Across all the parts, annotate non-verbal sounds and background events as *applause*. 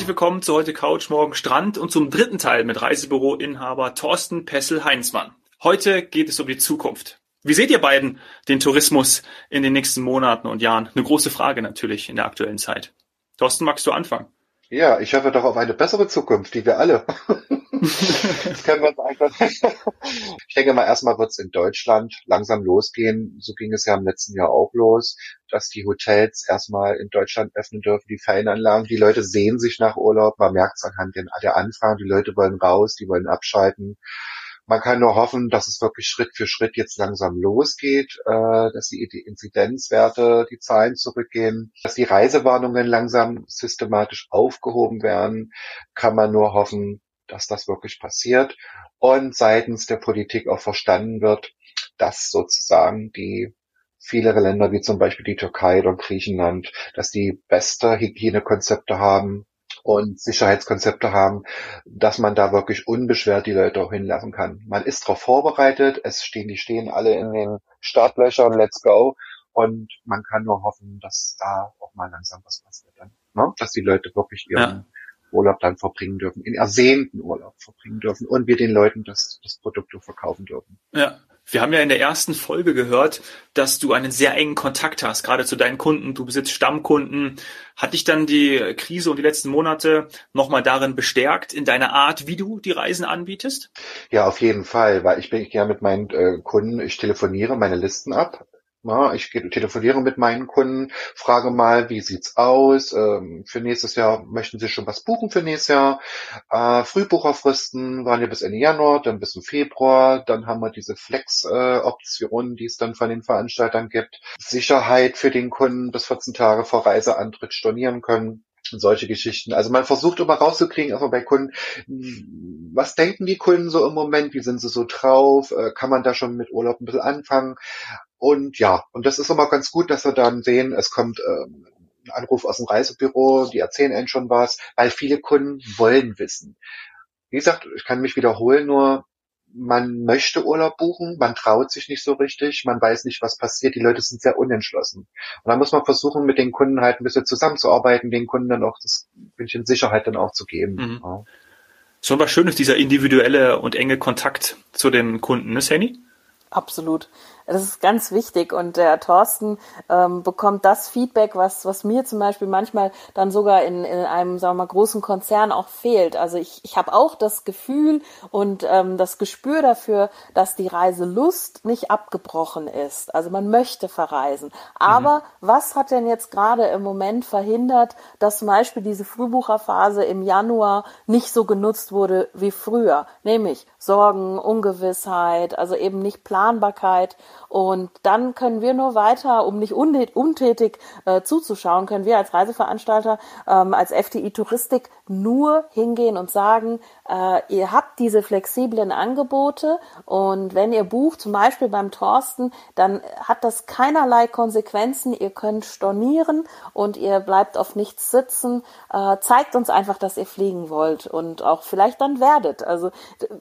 Herzlich willkommen zu heute Couch, morgen Strand und zum dritten Teil mit Reisebüro-Inhaber Thorsten Pessel-Heinzmann. Heute geht es um die Zukunft. Wie seht ihr beiden den Tourismus in den nächsten Monaten und Jahren? Eine große Frage natürlich in der aktuellen Zeit. Thorsten, magst du anfangen? Ja, ich hoffe doch auf eine bessere Zukunft, die wir alle. *laughs* *laughs* das können wir uns einfach. ich denke mal, erstmal wird es in Deutschland langsam losgehen. So ging es ja im letzten Jahr auch los, dass die Hotels erstmal in Deutschland öffnen dürfen, die Ferienanlagen. Die Leute sehen sich nach Urlaub. Man merkt es anhand der Anfragen. Die Leute wollen raus, die wollen abschalten. Man kann nur hoffen, dass es wirklich Schritt für Schritt jetzt langsam losgeht, äh, dass die, die Inzidenzwerte, die Zahlen zurückgehen, dass die Reisewarnungen langsam systematisch aufgehoben werden, kann man nur hoffen, dass das wirklich passiert und seitens der Politik auch verstanden wird, dass sozusagen die viele Länder wie zum Beispiel die Türkei oder Griechenland, dass die beste Hygienekonzepte haben, und Sicherheitskonzepte haben, dass man da wirklich unbeschwert die Leute auch hinlassen kann. Man ist darauf vorbereitet, es stehen, die stehen alle in den Startlöchern, let's go. Und man kann nur hoffen, dass da auch mal langsam was passiert. Ne? Dass die Leute wirklich ihren ja. Urlaub dann verbringen dürfen, in ersehnten Urlaub verbringen dürfen und wir den Leuten das, das Produkt verkaufen dürfen. Ja, wir haben ja in der ersten Folge gehört, dass du einen sehr engen Kontakt hast, gerade zu deinen Kunden. Du besitzt Stammkunden. Hat dich dann die Krise und die letzten Monate nochmal darin bestärkt, in deiner Art, wie du die Reisen anbietest? Ja, auf jeden Fall, weil ich bin ja mit meinen äh, Kunden, ich telefoniere meine Listen ab ja, ich telefoniere mit meinen Kunden, frage mal, wie sieht's aus? Ähm, für nächstes Jahr möchten Sie schon was buchen für nächstes Jahr? Äh, Frühbucherfristen waren ja bis Ende Januar, dann bis zum Februar. Dann haben wir diese Flex-Optionen, die es dann von den Veranstaltern gibt. Sicherheit für den Kunden bis 14 Tage vor Reiseantritt stornieren können solche Geschichten. Also man versucht immer rauszukriegen, also bei Kunden, was denken die Kunden so im Moment, wie sind sie so drauf, äh, kann man da schon mit Urlaub ein bisschen anfangen. Und ja, und das ist immer ganz gut, dass wir dann sehen, es kommt ähm, ein Anruf aus dem Reisebüro, die erzählen einen schon was, weil viele Kunden wollen wissen. Wie gesagt, ich kann mich wiederholen, nur man möchte Urlaub buchen, man traut sich nicht so richtig, man weiß nicht, was passiert, die Leute sind sehr unentschlossen. Und da muss man versuchen, mit den Kunden halt ein bisschen zusammenzuarbeiten, den Kunden dann auch das bisschen Sicherheit dann auch zu geben. Mhm. Ja. So was Schönes, dieser individuelle und enge Kontakt zu den Kunden, ne, Sandy? Absolut. Das ist ganz wichtig und der Thorsten ähm, bekommt das Feedback, was, was mir zum Beispiel manchmal dann sogar in, in einem, sagen wir mal, großen Konzern auch fehlt. Also ich, ich habe auch das Gefühl und ähm, das Gespür dafür, dass die Reiselust nicht abgebrochen ist. Also man möchte verreisen. Aber mhm. was hat denn jetzt gerade im Moment verhindert, dass zum Beispiel diese Frühbucherphase im Januar nicht so genutzt wurde wie früher? Nämlich Sorgen, Ungewissheit, also eben nicht Planbarkeit. Und dann können wir nur weiter, um nicht untätig äh, zuzuschauen, können wir als Reiseveranstalter, ähm, als FDI Touristik nur hingehen und sagen, äh, ihr habt diese flexiblen Angebote und wenn ihr bucht, zum Beispiel beim Thorsten, dann hat das keinerlei Konsequenzen. Ihr könnt stornieren und ihr bleibt auf nichts sitzen. Äh, zeigt uns einfach, dass ihr fliegen wollt und auch vielleicht dann werdet. Also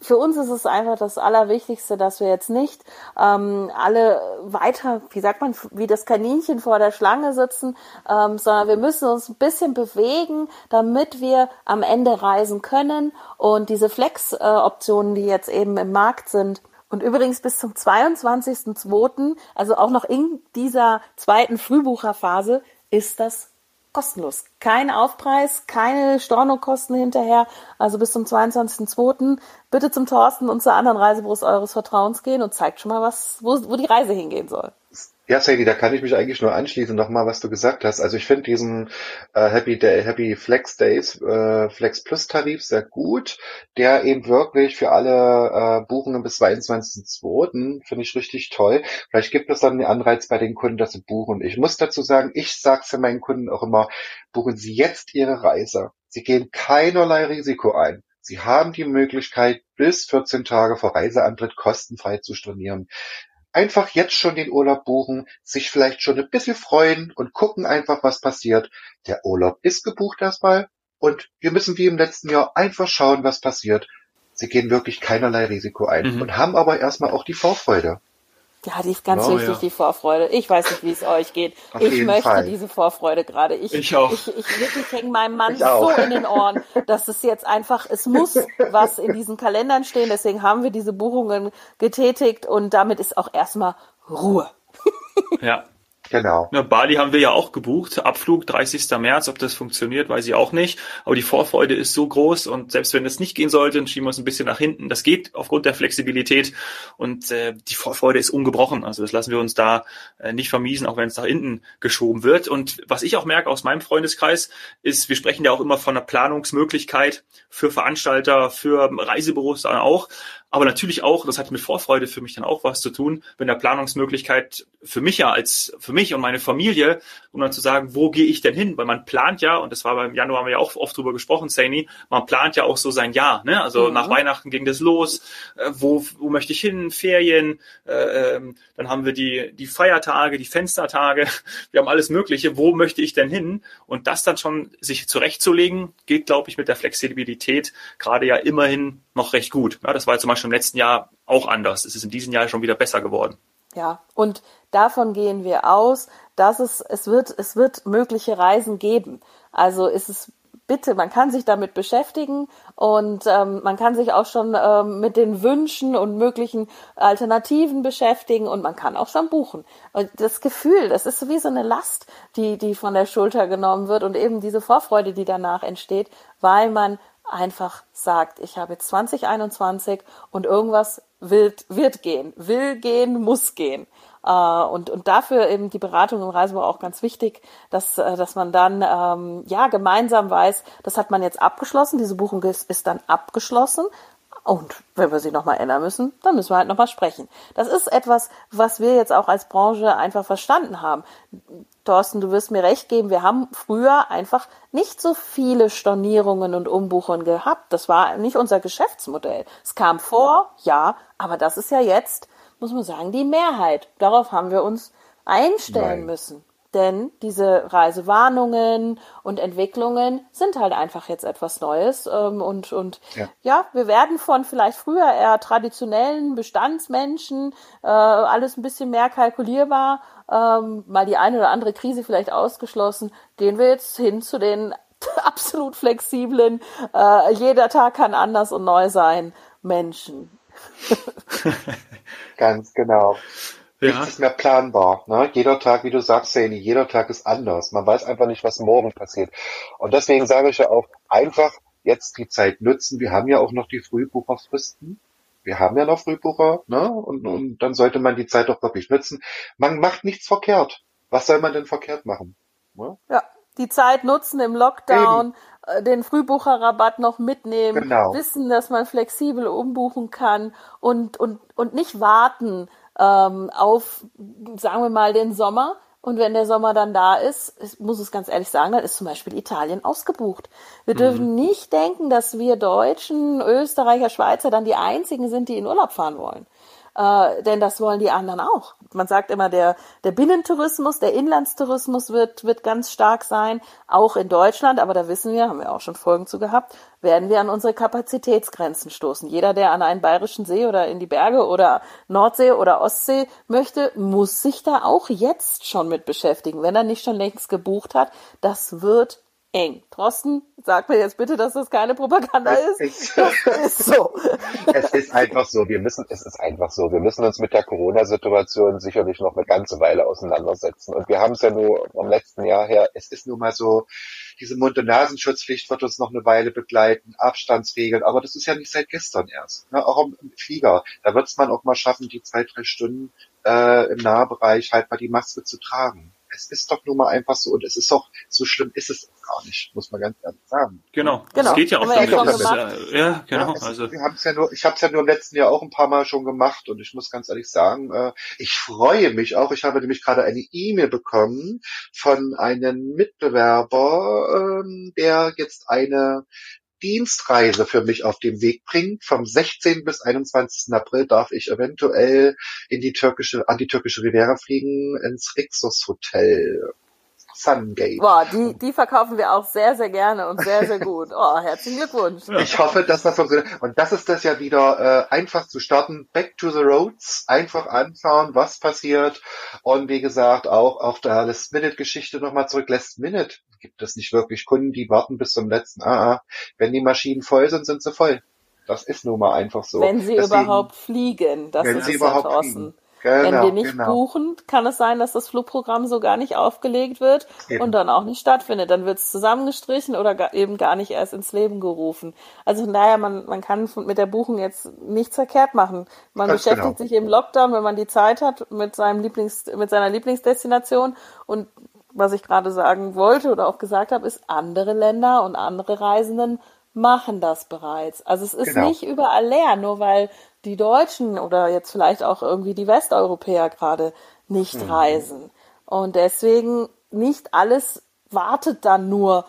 für uns ist es einfach das Allerwichtigste, dass wir jetzt nicht ähm, alle weiter, wie sagt man, wie das Kaninchen vor der Schlange sitzen, ähm, sondern wir müssen uns ein bisschen bewegen, damit wir am Ende reisen können. Und diese Flex-Optionen, die jetzt eben im Markt sind, und übrigens bis zum 22.02., also auch noch in dieser zweiten Frühbucherphase, ist das kostenlos. Kein Aufpreis, keine Stornokosten hinterher. Also bis zum 22.02. bitte zum Thorsten und zu anderen Reisebüros eures Vertrauens gehen und zeigt schon mal, was, wo, wo die Reise hingehen soll. Ja, Sadie, da kann ich mich eigentlich nur anschließen, nochmal, was du gesagt hast. Also ich finde diesen äh, Happy Day, Happy Flex Days, äh, Flex Plus Tarif sehr gut, der eben wirklich für alle äh, Buchungen bis 22.02. finde ich richtig toll. Vielleicht gibt es dann einen Anreiz bei den Kunden, dass sie buchen. Ich muss dazu sagen, ich sage für meinen Kunden auch immer, buchen Sie jetzt Ihre Reise. Sie gehen keinerlei Risiko ein. Sie haben die Möglichkeit, bis 14 Tage vor Reiseantritt kostenfrei zu stornieren einfach jetzt schon den Urlaub buchen, sich vielleicht schon ein bisschen freuen und gucken einfach, was passiert. Der Urlaub ist gebucht erstmal und wir müssen wie im letzten Jahr einfach schauen, was passiert. Sie gehen wirklich keinerlei Risiko ein mhm. und haben aber erstmal auch die Vorfreude. Ja, die ist ganz Oh, wichtig, ja. die Vorfreude. Ich weiß nicht, wie es euch geht. Auf ich möchte Fall. diese Vorfreude gerade. Ich, Ich auch. Ich, ich wirklich hänge meinem Mann so in den Ohren, dass es jetzt einfach, es muss was in diesen Kalendern stehen. Deswegen haben wir diese Buchungen getätigt und damit ist auch erstmal Ruhe. Ja. Genau. Ja, Bali haben wir ja auch gebucht. Abflug 30. März. Ob das funktioniert, weiß ich auch nicht. Aber die Vorfreude ist so groß und selbst wenn es nicht gehen sollte, dann schieben wir uns ein bisschen nach hinten. Das geht aufgrund der Flexibilität und äh, die Vorfreude ist ungebrochen. Also das lassen wir uns da äh, nicht vermiesen, auch wenn es nach hinten geschoben wird. Und was ich auch merke aus meinem Freundeskreis ist, wir sprechen ja auch immer von einer Planungsmöglichkeit für Veranstalter, für Reisebüros dann auch. Aber natürlich auch, das hat mit Vorfreude für mich dann auch was zu tun, mit einer Planungsmöglichkeit für mich ja als für mich und meine Familie, um dann zu sagen, wo gehe ich denn hin? Weil man plant ja, und das war beim Januar haben wir ja auch oft drüber gesprochen, Saini, man plant ja auch so sein Jahr. Ne? Also Mhm. nach Weihnachten ging das los, äh, wo, wo möchte ich hin? Ferien, äh, ähm, dann haben wir die, die Feiertage, die Fenstertage, *laughs* wir haben alles Mögliche, wo möchte ich denn hin? Und das dann schon sich zurechtzulegen, geht, glaube ich, mit der Flexibilität gerade ja immerhin noch recht gut. Ja, das war zum Beispiel im letzten Jahr auch anders. Es ist in diesem Jahr schon wieder besser geworden. Ja, und davon gehen wir aus, dass es, es wird, es wird mögliche Reisen geben. Also ist es bitte, man kann sich damit beschäftigen und ähm, man kann sich auch schon ähm, mit den Wünschen und möglichen Alternativen beschäftigen und man kann auch schon buchen. Und das Gefühl, das ist wie so eine Last, die, die von der Schulter genommen wird und eben diese Vorfreude, die danach entsteht, weil man einfach sagt, ich habe jetzt 2021 und irgendwas wird, wird gehen, will gehen, muss gehen. Äh, und, und dafür eben die Beratung im Reisebüro auch ganz wichtig, dass, äh, dass man dann ähm, ja gemeinsam weiß, das hat man jetzt abgeschlossen, diese Buchung ist, ist dann abgeschlossen. Und wenn wir sie nochmal ändern müssen, dann müssen wir halt nochmal sprechen. Das ist etwas, was wir jetzt auch als Branche einfach verstanden haben. Thorsten, du wirst mir recht geben, wir haben früher einfach nicht so viele Stornierungen und Umbuchungen gehabt. Das war nicht unser Geschäftsmodell. Es kam vor, ja, aber das ist ja jetzt, muss man sagen, die Mehrheit. Darauf haben wir uns einstellen Nein. müssen. Denn diese Reisewarnungen und Entwicklungen sind halt einfach jetzt etwas Neues. Ähm, und und ja. Ja. wir werden von vielleicht früher eher traditionellen Bestandsmenschen äh, alles ein bisschen mehr kalkulierbar, ähm, mal die eine oder andere Krise vielleicht ausgeschlossen, gehen wir jetzt hin zu den *laughs* absolut flexiblen, äh, jeder Tag kann anders und neu sein, Menschen. *laughs* Ganz genau. Ja. Nichts ist mehr planbar. Ne? Jeder Tag, wie du sagst, Sani, jeder Tag ist anders. Man weiß einfach nicht, was morgen passiert. Und deswegen sage ich ja auch, einfach jetzt die Zeit nutzen. Wir haben ja auch noch die Frühbucherfristen. Wir haben ja noch Frühbucher, ne? Und, und dann sollte man die Zeit auch wirklich nutzen. Man macht nichts verkehrt. Was soll man denn verkehrt machen? Ne? Ja, die Zeit nutzen im Lockdown, äh, den Frühbucherrabatt noch mitnehmen, Genau. wissen, dass man flexibel umbuchen kann und, und, und nicht warten ähm, auf, sagen wir mal, den Sommer. Und wenn der Sommer dann da ist, ich muss es ganz ehrlich sagen, dann ist zum Beispiel Italien ausgebucht. Wir dürfen nicht denken, dass wir Deutschen, Österreicher, Schweizer dann die einzigen sind, die in Urlaub fahren wollen. Äh, denn das wollen die anderen auch. Man sagt immer, der, der Binnentourismus, der Inlandstourismus wird, wird ganz stark sein, auch in Deutschland, aber da wissen wir, haben wir auch schon Folgen zu gehabt, werden wir an unsere Kapazitätsgrenzen stoßen. Jeder, der an einen bayerischen See oder in die Berge oder Nordsee oder Ostsee möchte, muss sich da auch jetzt schon mit beschäftigen, wenn er nicht schon längst gebucht hat. Das wird eng. Thorsten, sag mir jetzt bitte, dass das keine Propaganda ist. Es Das ist so. es ist einfach so, wir müssen, es ist einfach so, wir müssen uns mit der Corona-Situation sicherlich noch eine ganze Weile auseinandersetzen. Und wir haben es ja nur vom letzten Jahr her, es ist nun mal so, diese Mund-und-Nasenschutzpflicht wird uns noch eine Weile begleiten, Abstandsregeln, aber das ist ja nicht seit gestern erst. Ne? Auch im Flieger, da wird es man auch mal schaffen, die zwei, drei Stunden äh, im Nahbereich halt mal die Maske zu tragen. Es ist doch nun mal einfach so und es ist doch, so schlimm ist es gar nicht, muss man ganz ehrlich sagen. Genau. Genau. Das geht ja auch ja damit. äh, ja, genau. Ja, es, Also wir haben's ja nur, ich habe es ja nur im letzten Jahr auch ein paar Mal schon gemacht und ich muss ganz ehrlich sagen, äh, ich freue mich auch. Ich habe nämlich gerade eine E-Mail bekommen von einem Mitbewerber, ähm, der jetzt eine Dienstreise für mich auf den Weg bringt. Vom 16. bis 21. April darf ich eventuell in die türkische, an die türkische Riviera fliegen, ins Rixos Hotel. Sungate. Boah, die, die verkaufen wir auch sehr, sehr gerne und sehr, sehr gut. Oh, herzlichen Glückwunsch. Ich hoffe, dass das funktioniert. Und das ist das ja wieder, äh, einfach zu starten, back to the roads, einfach anschauen, was passiert. Und wie gesagt, auch auf der Last-Minute-Geschichte nochmal zurück. Last-Minute gibt es nicht wirklich Kunden, die warten bis zum letzten. Ah, ah. wenn die Maschinen voll sind, sind sie voll. Das ist nun mal einfach so. Wenn sie Deswegen, überhaupt fliegen, das wenn ist sie überhaupt ja fliegen. Genau, Wenn wir nicht genau. buchen, kann es sein, dass das Flugprogramm so gar nicht aufgelegt wird eben. und dann auch nicht stattfindet. Dann wird es zusammengestrichen oder gar, eben gar nicht erst ins Leben gerufen. Also von daher, man, man kann mit der Buchung jetzt nichts verkehrt machen. Man Ganz beschäftigt genau. sich im Lockdown, wenn man die Zeit hat, mit seinem Lieblings, mit seiner Lieblingsdestination und was ich gerade sagen wollte oder auch gesagt habe, ist, andere Länder und andere Reisenden machen das bereits. Also es ist genau. nicht überall leer, nur weil die Deutschen oder jetzt vielleicht auch irgendwie die Westeuropäer gerade nicht mhm. reisen. Und deswegen nicht alles wartet dann nur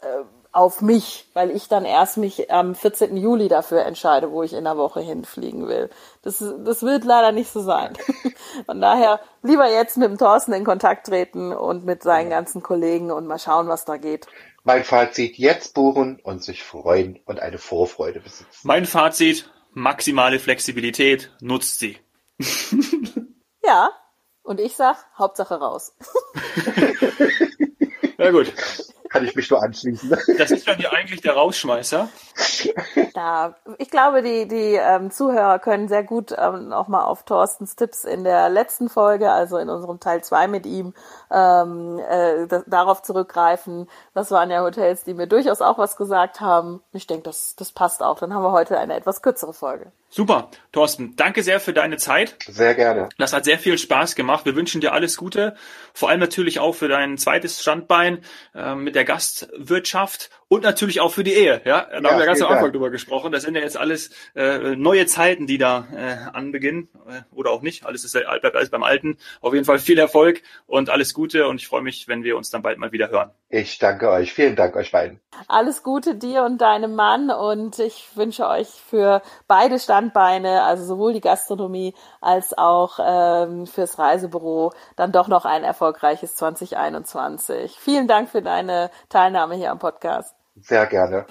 äh, auf mich, weil ich dann erst mich am 14. Juli dafür entscheide, wo ich in der Woche hinfliegen will. Das, das wird leider nicht so sein. *laughs* Von daher lieber jetzt mit dem Thorsten in Kontakt treten und mit seinen ganzen Kollegen und mal schauen, was da geht. Mein Fazit, jetzt buchen und sich freuen und eine Vorfreude besitzen. Mein Fazit, maximale Flexibilität, nutzt sie. *laughs* ja, und ich sag, Hauptsache raus. *laughs* ja gut kann ich mich nur anschließen. Das ist dann ja eigentlich der Rausschmeißer. *laughs* Ja, ich glaube, die, die ähm, Zuhörer können sehr gut ähm, nochmal auf Thorstens Tipps in der letzten Folge, also in unserem Teil 2 mit ihm, ähm, äh, darauf zurückgreifen. Das waren ja Hotels, die mir durchaus auch was gesagt haben. Ich denke, das, das passt auch. Dann haben wir heute eine etwas kürzere Folge. Super, Thorsten, danke sehr für deine Zeit. Sehr gerne. Das hat sehr viel Spaß gemacht. Wir wünschen dir alles Gute, vor allem natürlich auch für dein zweites Standbein äh, mit der Gastwirtschaft und natürlich auch für die Ehe. Ja, da ja, haben wir ganz am Anfang drüber gesprochen. Das sind ja jetzt alles äh, neue Zeiten, die da äh, anbeginnen äh, oder auch nicht. Alles ist bleibt alles beim Alten. Auf jeden Fall viel Erfolg und alles Gute und ich freue mich, wenn wir uns dann bald mal wieder hören. Ich danke euch. Vielen Dank euch beiden. Alles Gute dir und deinem Mann und ich wünsche euch für beide Standbeine, also sowohl die Gastronomie als auch ähm, fürs Reisebüro, dann doch noch ein erfolgreiches 2021. Vielen Dank für deine Teilnahme hier am Podcast. Sehr gerne.